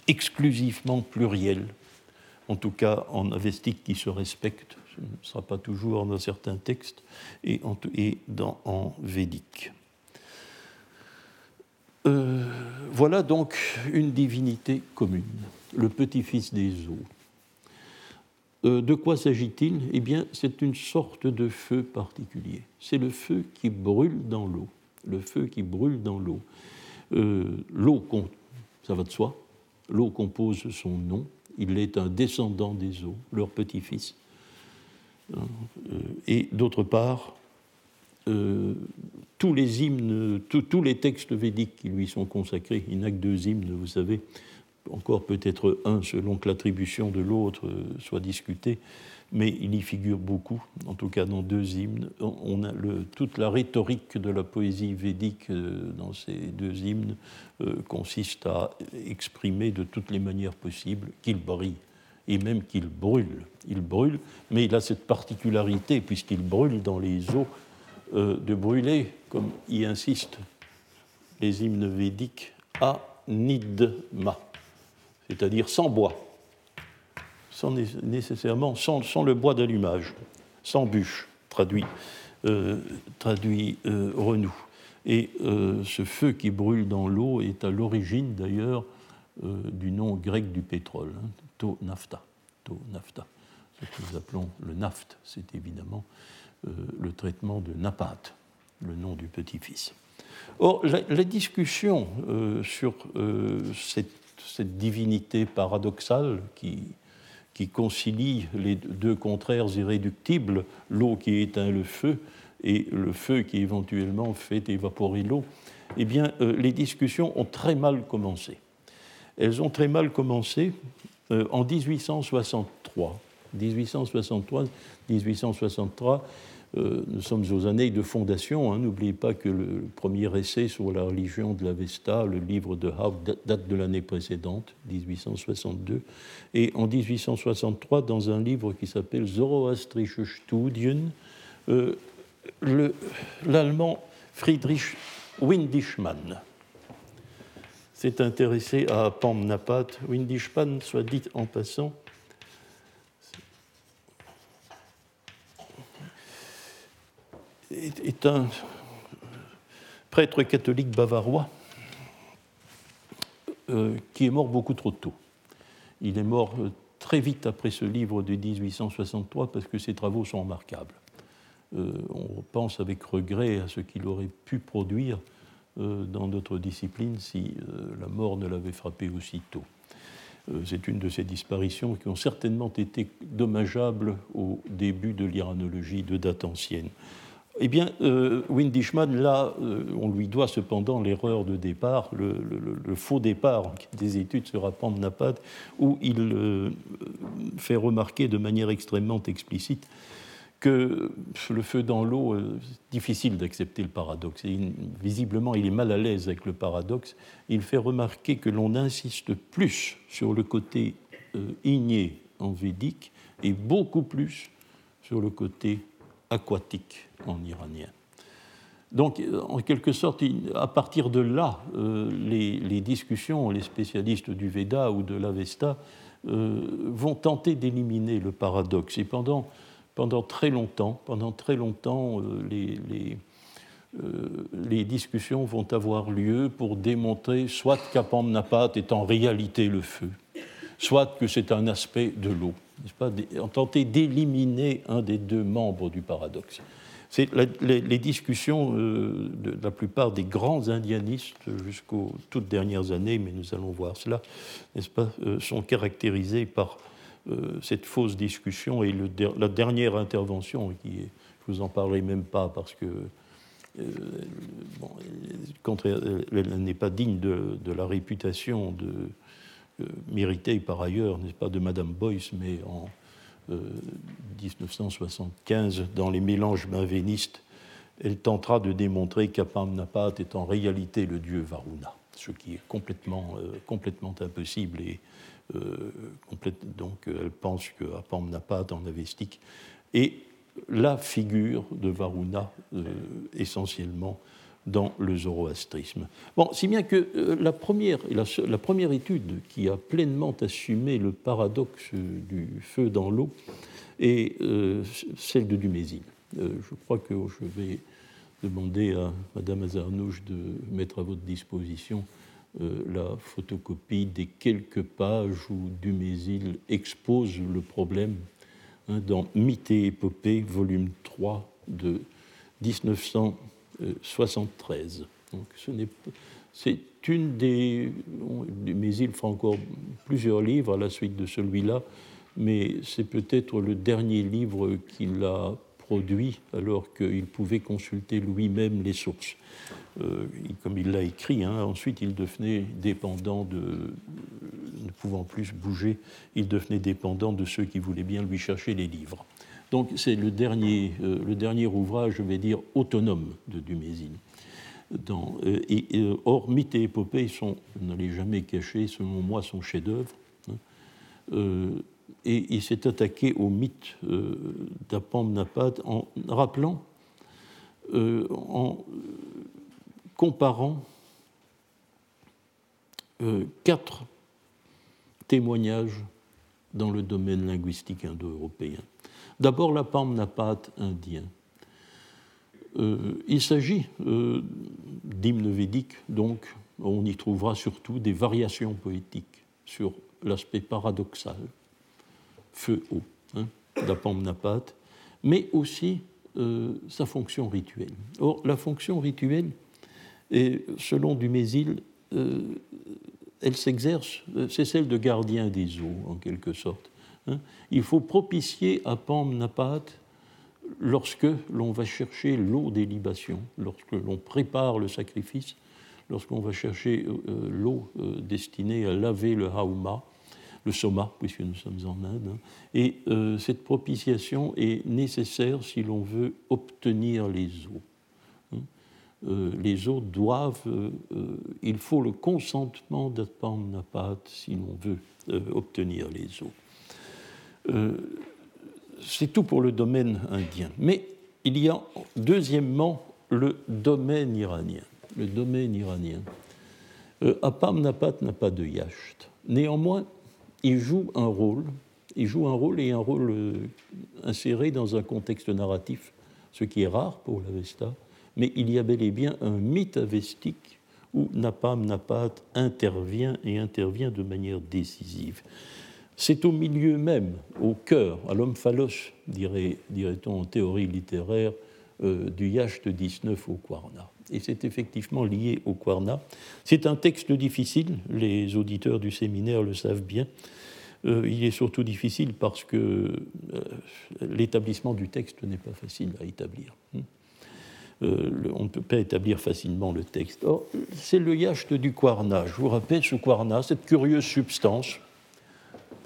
exclusivement pluriel. en tout cas en avestique qui se respecte, ce ne sera pas toujours dans certains textes, et et dans, en védique. Euh, voilà donc une divinité commune, le petit-fils des eaux. Euh, de quoi s'agit-il? Eh bien, c'est une sorte de feu particulier. C'est le feu qui brûle dans l'eau. Le feu qui brûle dans l'eau. Euh, l'eau, ça va de soi, l'eau compose son nom. Il est un descendant des eaux, leur petit-fils. Et d'autre part, tous les hymnes, tous les textes védiques qui lui sont consacrés, il n'a que deux hymnes, vous savez, encore peut-être un selon que l'attribution de l'autre euh, soit discutée, mais il y figure beaucoup, en tout cas dans deux hymnes. On a toute la rhétorique de la poésie védique euh, dans ces deux hymnes euh, consiste à exprimer de toutes les manières possibles qu'il brille et même qu'il brûle. Il brûle, mais il a cette particularité, puisqu'il brûle dans les eaux, de brûler, comme y insistent les hymnes védiques, à Nidma c'est-à-dire sans bois, sans nécessairement sans, le bois d'allumage, sans bûche, traduit, euh, euh, Renou. Et euh, ce feu qui brûle dans l'eau est à l'origine d'ailleurs du nom grec du pétrole, hein, to nafta, to nafta. Ce que nous appelons le naft, c'est évidemment le traitement de Napat, le nom du petit-fils. Or, la, discussion sur cette cette divinité paradoxale qui, concilie les deux contraires irréductibles, l'eau qui éteint le feu et le feu qui éventuellement fait évaporer l'eau, eh bien, euh, les discussions ont très mal commencé. Elles ont très mal commencé euh, en 1863. 1863, 1863 euh, nous sommes aux années de fondation. Hein. N'oubliez pas que le premier essai sur la religion de l'Avesta, le livre de Haug, date de l'année précédente, 1862. Et en 1863, dans un livre qui s'appelle Zoroastrische Studien, euh, l'allemand Friedrich Windischmann s'est intéressé à Pamnapat. Windischmann, soit dit en passant, est un prêtre catholique bavarois euh, qui est mort beaucoup trop tôt. Il est mort euh, très vite après ce livre de 1863 parce que ses travaux sont remarquables. Euh, on pense avec regret à ce qu'il aurait pu produire dans notre discipline si la mort ne l'avait frappé aussitôt. C'est une de ces disparitions qui ont certainement été dommageables au début de l'iranologie de date ancienne. Eh bien, euh, Windishman, là, euh, on lui doit cependant l'erreur de départ, le, faux départ des études sur Apam-Napad, où il euh, fait remarquer de manière extrêmement explicite que le feu dans l'eau, difficile d'accepter le paradoxe. visiblement, il est mal à l'aise avec le paradoxe. Il fait remarquer que l'on insiste plus sur le côté igné en védique et beaucoup plus sur le côté aquatique en iranien. Donc, en quelque sorte, à partir de là, euh, les, discussions, les spécialistes du Veda ou de l'Avesta euh, vont tenter d'éliminer le paradoxe. Et pendant, pendant très longtemps, pendant très longtemps, euh, les, les, discussions vont avoir lieu pour démontrer soit qu'Apam est en réalité le feu, soit que c'est un aspect de l'eau pas, en tenter d'éliminer un des deux membres du paradoxe. C'est les, discussions euh, de, la plupart des grands indianistes jusqu'aux toutes dernières années, mais nous allons voir cela, n'est-ce pas, euh, sont caractérisées par euh, cette fausse discussion et la dernière intervention, qui est, je vous en parlerai même pas parce que bon, elle, n'est pas digne de la réputation de méritée par ailleurs, n'est-ce pas, de Madame Boyce, mais en 1975, euh, dans les mélanges benvénistes, elle tentera de démontrer qu'Apam-Napat est en réalité le dieu Varuna, ce qui est complètement, euh, complètement impossible. Et euh, donc elle pense que Apam-Napat en avestique est la figure de Varuna, essentiellement dans le zoroastrisme. Bon, si bien que euh, la, première, la, première étude qui a pleinement assumé le paradoxe du feu dans l'eau est euh, celle de Dumézil. Euh, je crois que je vais demander à Madame Azarnouche de mettre à votre disposition la photocopie des quelques pages où Dumézil expose le problème hein, dans Mythe et épopée, volume 3 de 1973. Donc c'est une des. Mais il fera encore plusieurs livres à la suite de celui-là, mais c'est peut-être le dernier livre qu'il a produit alors qu'il pouvait consulter lui-même les sources. Euh, comme il l'a écrit, hein, ensuite il devenait dépendant de. ne pouvant plus bouger, il devenait dépendant de ceux qui voulaient bien lui chercher les livres. Donc c'est le dernier, euh, le dernier ouvrage, je vais dire, autonome de Dumézil. Euh, euh, or, Mythe et épopée sont, ne jamais caché, selon moi, son chef-d'œuvre. Hein. et il s'est attaqué au mythe d'Apam-Napat en rappelant, en comparant quatre témoignages dans le domaine linguistique indo-européen. D'abord, la Napat indien. Euh, il s'agit euh, d'hymnes védiques, donc on y trouvera surtout des variations poétiques sur l'aspect paradoxal, feu-eau, hein, Napat, mais aussi euh, sa fonction rituelle. Or, la fonction rituelle, selon Dumézil, elle s'exerce, c'est celle de gardien des eaux, en quelque sorte. Hein. il faut propicier à Napat lorsque l'on va chercher l'eau des libations, lorsque l'on prépare le sacrifice, lorsqu'on va chercher euh, euh, l'eau euh, destinée à laver le hauma, le soma, puisque nous sommes en Inde. Hein. et cette propitiation est nécessaire si l'on veut obtenir les eaux. Hein. les eaux doivent, il faut le consentement Napat si l'on veut obtenir les eaux. Euh, c'est tout pour le domaine indien. Mais il y a deuxièmement le domaine iranien. Le domaine iranien. Euh, Apam Napat n'a pas de yacht. Néanmoins, il joue un rôle. Il joue un rôle et un rôle euh, inséré dans un contexte narratif, ce qui est rare pour l'Avesta. Mais il y a bel et bien un mythe avestique où Napam Napat intervient et intervient de manière décisive. C'est au milieu même, au cœur, à l'homme phalos, dirait-on en théorie littéraire, euh, du Yacht 19 au Kwarna. Et c'est effectivement lié au Kwarna. C'est un texte difficile, les auditeurs du séminaire le savent bien. Euh, il est surtout difficile parce que euh, l'établissement du texte n'est pas facile à établir. Hein. on ne peut pas établir facilement le texte. C'est le yacht du Kwarna. Je vous rappelle ce Kwarna, cette curieuse substance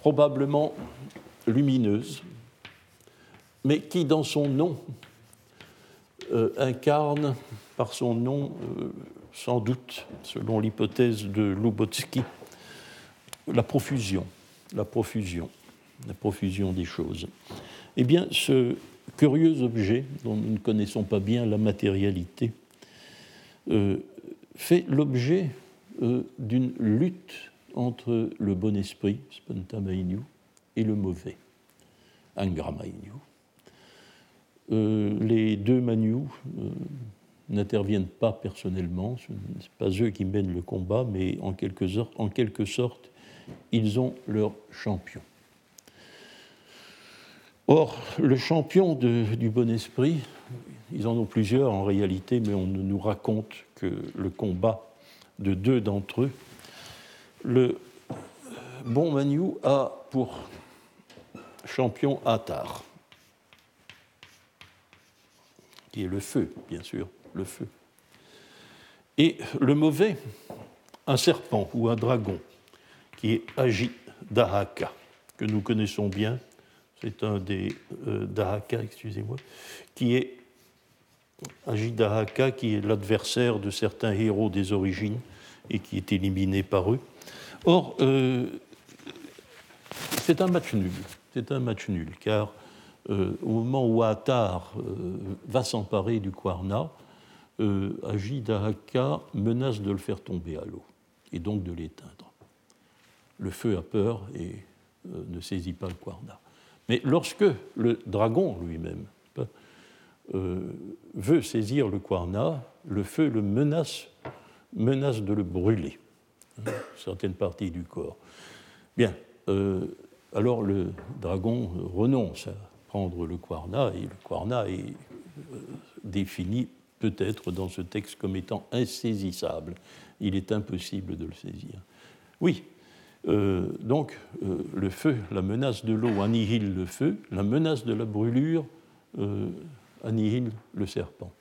probablement lumineuse, mais qui, dans son nom, euh, incarne par son nom, euh, sans doute, selon l'hypothèse de Lubotsky, la profusion, la profusion, la profusion des choses. Eh bien, ce curieux objet, dont nous ne connaissons pas bien la matérialité, euh, fait l'objet d'une lutte entre le bon esprit, Spantamainu, et le mauvais, Angramainu. Euh, les deux Manu euh, n'interviennent pas personnellement, ce n'est pas eux qui mènent le combat, mais en quelque sorte, ils ont leur champion. Or, le champion du bon esprit, ils en ont plusieurs en réalité, mais on nous raconte que le combat de deux d'entre eux le bon Manu a pour champion Atar, qui est le feu, bien sûr, le feu. Et le mauvais, un serpent ou un dragon, qui est Agi Dahaka, que nous connaissons bien, c'est un des euh, Dahaka, excusez-moi, qui est Dahaka, qui est l'adversaire de certains héros des origines et qui est éliminé par eux. Or, euh, c'est un match nul. C'est un match nul, car euh, au moment où Attar euh, va s'emparer du Kwarna, euh, Agidahaka menace de le faire tomber à l'eau et donc de l'éteindre. Le feu a peur et ne saisit pas le Kwarna. Mais lorsque le dragon lui-même veut saisir le Kwarna, le feu le menace, menace de le brûler, certaines parties du corps. Bien, euh, alors le dragon renonce à prendre le Kwarna, et le Kwarna est défini peut-être dans ce texte comme étant insaisissable. Il est impossible de le saisir. Oui, euh, donc euh, le feu, la menace de l'eau annihile le feu, la menace de la brûlure euh, annihile le serpent.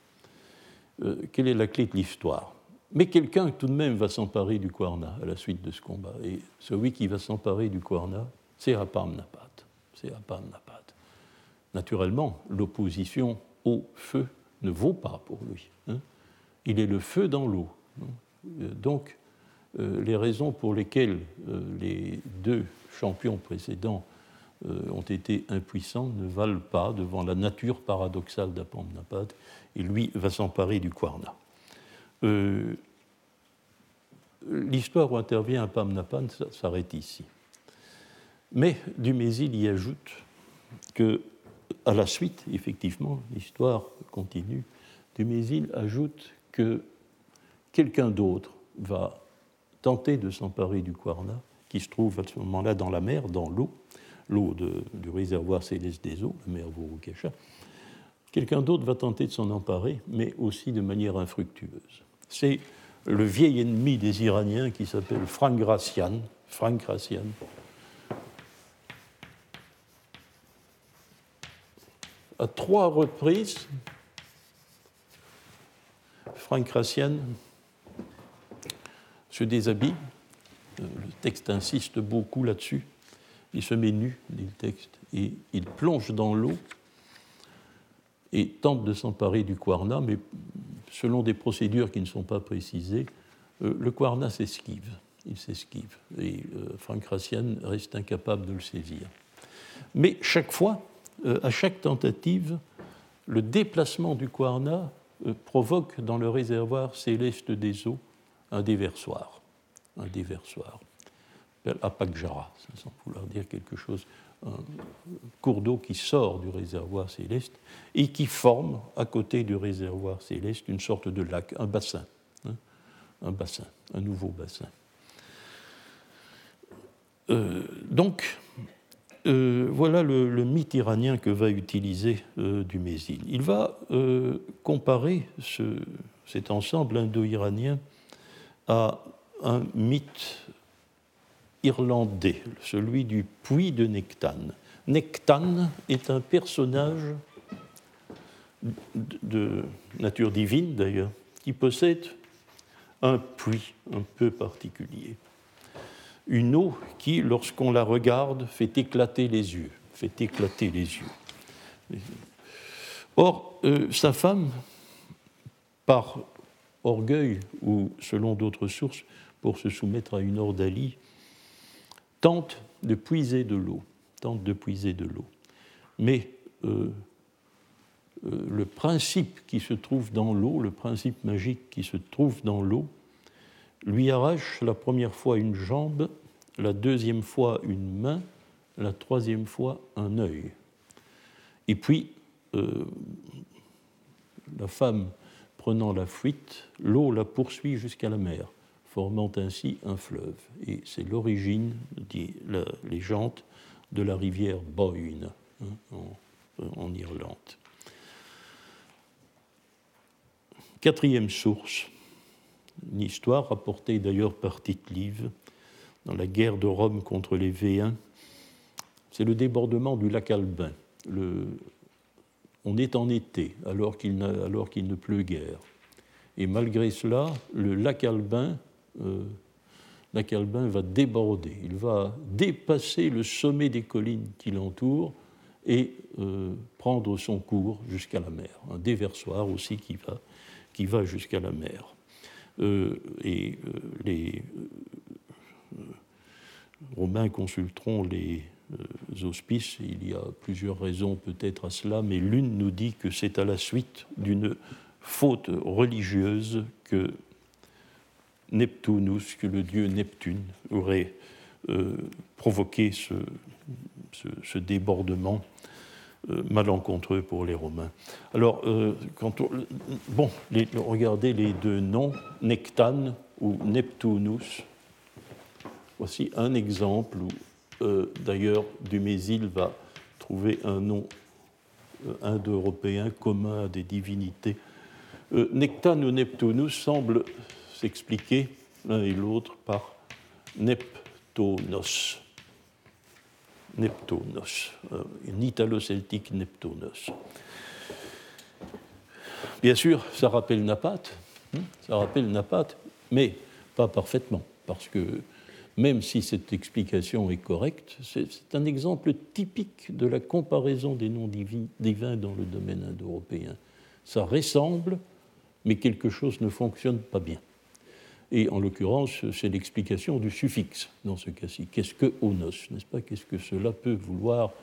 quelle est la clé de l'histoire? Mais quelqu'un tout de même va s'emparer du Kwarna à la suite de ce combat. Et celui qui va s'emparer du Kwarna, c'est Apamnapat. C'est Apamnapat. Naturellement, l'opposition au feu ne vaut pas pour lui. Hein. Il est le feu dans l'eau. Donc, euh, les raisons pour lesquelles euh, les deux champions précédents euh, ont été impuissants ne valent pas devant la nature paradoxale d'Apamnapat, et lui va s'emparer du Kwarna. L'histoire où intervient Apamnapat s'arrête ici. Mais Dumézil y ajoute que, à la suite, effectivement, l'histoire continue. Dumézil ajoute que quelqu'un d'autre va tenter de s'emparer du Kwarna, qui se trouve à ce moment-là dans la mer, dans l'eau, l'eau du réservoir céleste des eaux, la mer Vurukesha. Quelqu'un d'autre va tenter de s'en emparer, mais aussi de manière infructueuse. C'est le vieil ennemi des Iraniens qui s'appelle Frank Gracian. Frank Gracian. À trois reprises, Frank Gracian se déshabille. Euh, le texte insiste beaucoup là-dessus. Il se met nu, dit le texte, et il plonge dans l'eau et tente de s'emparer du Kwarna, mais selon des procédures qui ne sont pas précisées, euh, le Kwarna s'esquive. Il s'esquive. Et euh, Frank Rassian reste incapable de le saisir. Mais chaque fois, à chaque tentative, le déplacement du Kwarna provoque dans le réservoir céleste des eaux un déversoir. Un déversoir. Apakjara, sans vouloir dire quelque chose, un cours d'eau qui sort du réservoir céleste et qui forme à côté du réservoir céleste une sorte de lac, un bassin. Hein, un bassin, un nouveau bassin. Euh, donc, euh, voilà le, mythe iranien que va utiliser euh, Dumézil. Il va comparer ce, cet ensemble indo-iranien à un mythe irlandais, celui du puits de Nectan. Nectan est un personnage de nature divine d'ailleurs, qui possède un puits un peu particulier. Une eau qui, lorsqu'on la regarde, fait éclater les yeux. Or, euh, sa femme, par orgueil ou, selon d'autres sources, pour se soumettre à une ordalie, tente de puiser de l'eau, tente de puiser de l'eau. Mais euh, euh, le principe qui se trouve dans l'eau, le principe magique qui se trouve dans l'eau, lui arrache la première fois une jambe, la deuxième fois une main, la troisième fois un œil. Et puis, euh, la femme Prenant la fuite, l'eau la poursuit jusqu'à la mer, formant ainsi un fleuve. Et c'est l'origine, dit la légende, de la rivière Boyne hein, en, Irlande. Quatrième source, une histoire rapportée d'ailleurs par Tite-Live dans la guerre de Rome contre les Véens, c'est le débordement du lac Albin. On est en été, alors qu'il, ne pleut guère. Et malgré cela, le lac Albin, euh, lac Albin va déborder, il va dépasser le sommet des collines qui l'entourent et euh, prendre son cours jusqu'à la mer. Un déversoir aussi qui va, qui va jusqu'à la mer. Euh, et les Romains consulteront les euh, auspices. Il y a plusieurs raisons peut-être à cela, mais l'une nous dit que c'est à la suite d'une faute religieuse que Neptunus, que le dieu Neptune aurait euh, provoqué ce, débordement euh, malencontreux pour les Romains. Alors, euh, bon, regardez les deux noms, Nectane ou Neptunus. Voici un exemple où, d'ailleurs, Dumézil va trouver un nom indo-européen commun à des divinités. Nectane ou Neptunus semblent s'expliquer l'un et l'autre par Neptonos. Neptonos, euh, une italo-celtique Neptonos. Bien sûr, ça rappelle Napate, hein, ça rappelle Napate, mais pas parfaitement, parce que même si cette explication est correcte, c'est un exemple typique de la comparaison des noms divins dans le domaine indo-européen. Ça ressemble, mais quelque chose ne fonctionne pas bien. Et en l'occurrence, c'est l'explication du suffixe dans ce cas-ci. Qu'est-ce que onos, n'est-ce pas? Qu'est-ce que cela peut vouloir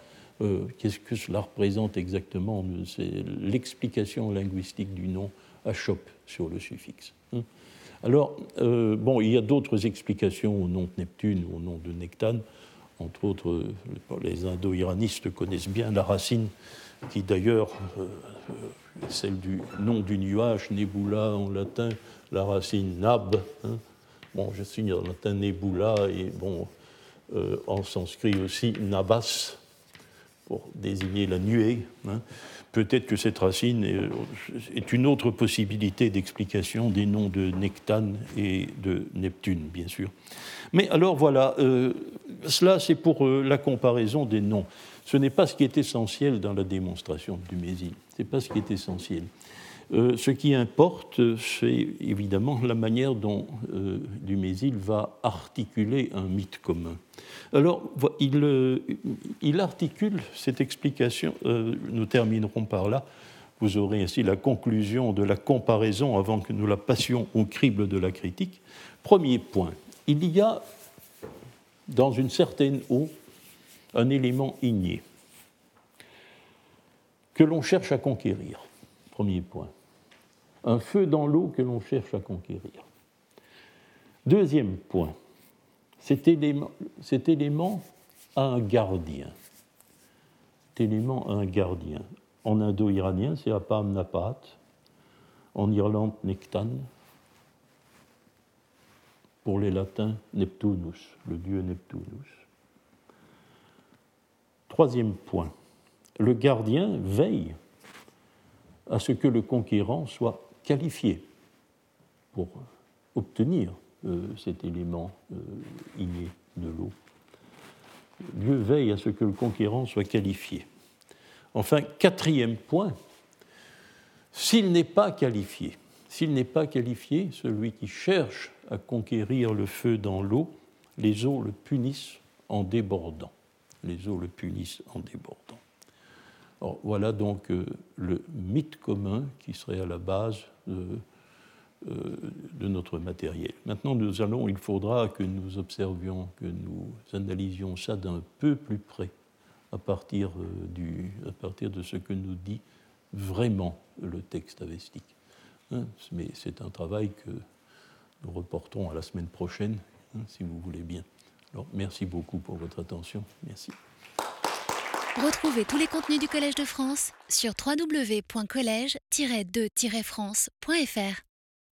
euh, Qu'est-ce que cela représente exactement? C'est l'explication linguistique du nom à chope sur le suffixe. Hein. Alors, euh, bon, il y a d'autres explications au nom de Neptune ou au nom de Nectane. Entre autres, les indo-iranistes connaissent bien la racine qui d'ailleurs, euh, celle du nom du nuage, nebula en latin, la racine nab. Hein. Bon, je suis en latin nebula et bon, euh, en sanskrit aussi nabas pour désigner la nuée. Hein. Peut-être que cette racine est, une autre possibilité d'explication des noms de Nectane et de Neptune, bien sûr. Mais alors voilà, euh, cela c'est pour euh, la comparaison des noms. Ce n'est pas ce qui est essentiel dans la démonstration du Mésil. Ce n'est pas ce qui est essentiel. Euh, ce qui importe, c'est évidemment la manière dont euh, Dumézil va articuler un mythe commun. Alors, il, euh, il articule cette explication, nous terminerons par là, vous aurez ainsi la conclusion de la comparaison avant que nous la passions au crible de la critique. Premier point, il y a dans une certaine eau un élément igné que l'on cherche à conquérir. Premier point un feu dans l'eau que l'on cherche à conquérir. Deuxième point, cet élément, a un gardien. Cet élément a un gardien. En indo-iranien, c'est Apam Napat. En Irlande, Nectan. Pour les latins, Neptunus, le dieu Neptunus. Troisième point, le gardien veille à ce que le conquérant soit qualifié pour obtenir euh, cet élément euh, inné de l'eau. Dieu veille à ce que le conquérant soit qualifié. Enfin, quatrième point, s'il n'est pas qualifié, s'il n'est pas qualifié, celui qui cherche à conquérir le feu dans l'eau, les eaux le punissent en débordant. Les eaux le punissent en débordant voilà donc euh, le mythe commun qui serait à la base euh, de notre matériel. Maintenant, nous allons, il faudra que nous observions, que nous analysions ça d'un peu plus près à partir, euh, du, à partir de ce que nous dit vraiment le texte avestique. Hein, mais c'est un travail que nous reportons à la semaine prochaine, hein, si vous voulez bien. Merci beaucoup pour votre attention. Merci. Retrouvez tous les contenus du Collège de France sur www.colège-2-france.fr.